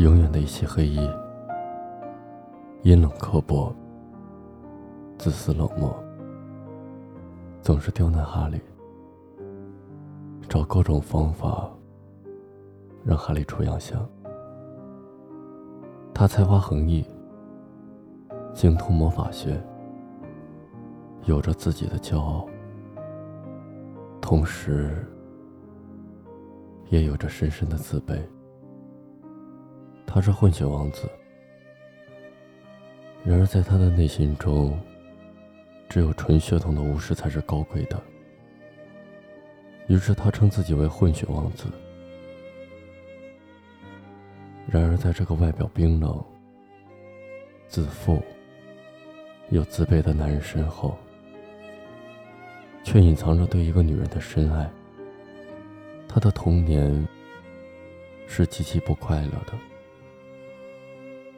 永远的一袭黑衣，阴冷刻薄，自私冷漠，总是刁难哈利，找各种方法让哈利出洋相。他才华横溢，精通魔法学，有着自己的骄傲，同时也有着深深的自卑。他是混血王子，然而在他的内心中，只有纯血统的巫师才是高贵的。于是他称自己为混血王子。然而，在这个外表冰冷、自负又自卑的男人身后，却隐藏着对一个女人的深爱。他的童年是极其不快乐的。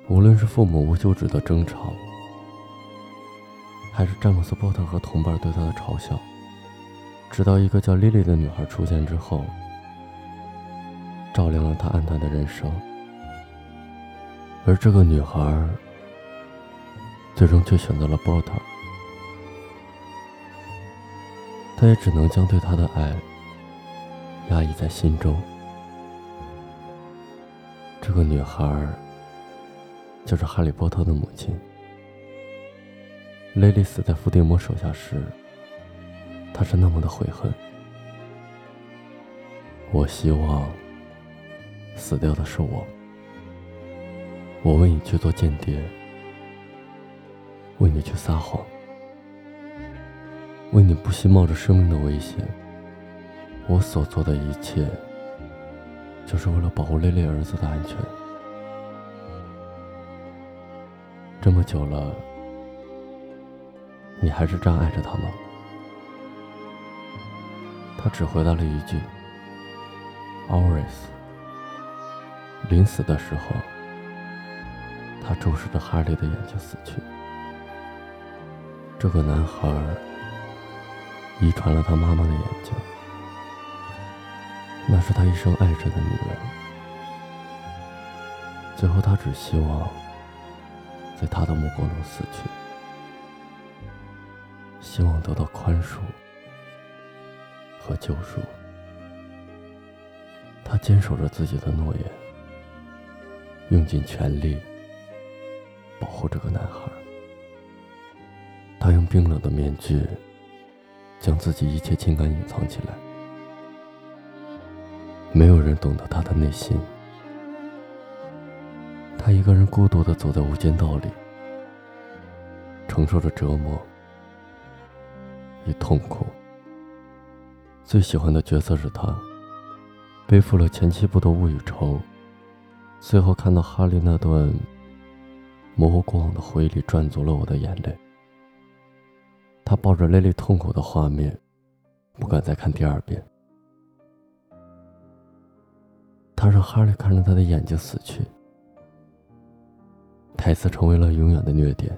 无论是父母无休止的争吵，还是詹姆斯·波特和同伴对他的嘲笑，直到一个叫莉莉的女孩出现之后，照亮了他暗淡的人生。而这个女孩，最终却选择了波特，他也只能将对她的爱压抑在心中。这个女孩。就是哈利波特的母亲。雷利死在伏地魔手下时，他是那么的悔恨。我希望死掉的是我。我为你去做间谍，为你去撒谎，为你不惜冒着生命的危险。我所做的一切，就是为了保护雷雷儿子的安全。这么久了，你还是这样爱着他吗？他只回答了一句：“Always。”临死的时候，他注视着哈利的眼睛死去。这个男孩遗传了他妈妈的眼睛，那是他一生爱着的女人。最后，他只希望。在他的目光中死去，希望得到宽恕和救赎。他坚守着自己的诺言，用尽全力保护这个男孩。他用冰冷的面具将自己一切情感隐藏起来，没有人懂得他的内心。他一个人孤独的走在无间道里，承受着折磨与痛苦。最喜欢的角色是他，背负了前七部的物与仇，最后看到哈利那段模糊过往的回忆里，赚足了我的眼泪。他抱着蕾蕾痛苦的画面，不敢再看第二遍。他让哈利看着他的眼睛死去。台词成为了永远的虐点，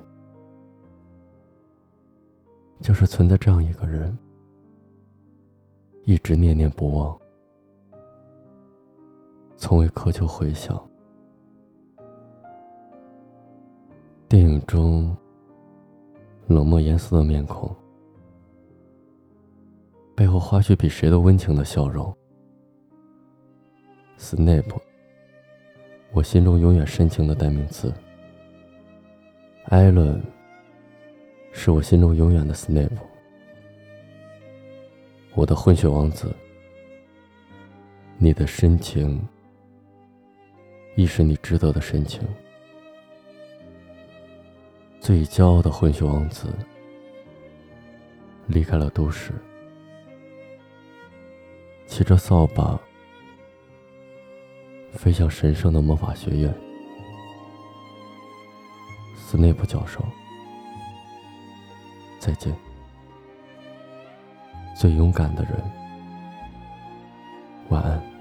就是存在这样一个人，一直念念不忘，从未苛求回响。电影中，冷漠严肃的面孔，背后花絮比谁都温情的笑容。斯内普，我心中永远深情的代名词。艾伦，是我心中永远的斯内普，我的混血王子。你的深情，亦是你值得的深情。最骄傲的混血王子，离开了都市，骑着扫把，飞向神圣的魔法学院。内部教授再见。最勇敢的人晚安。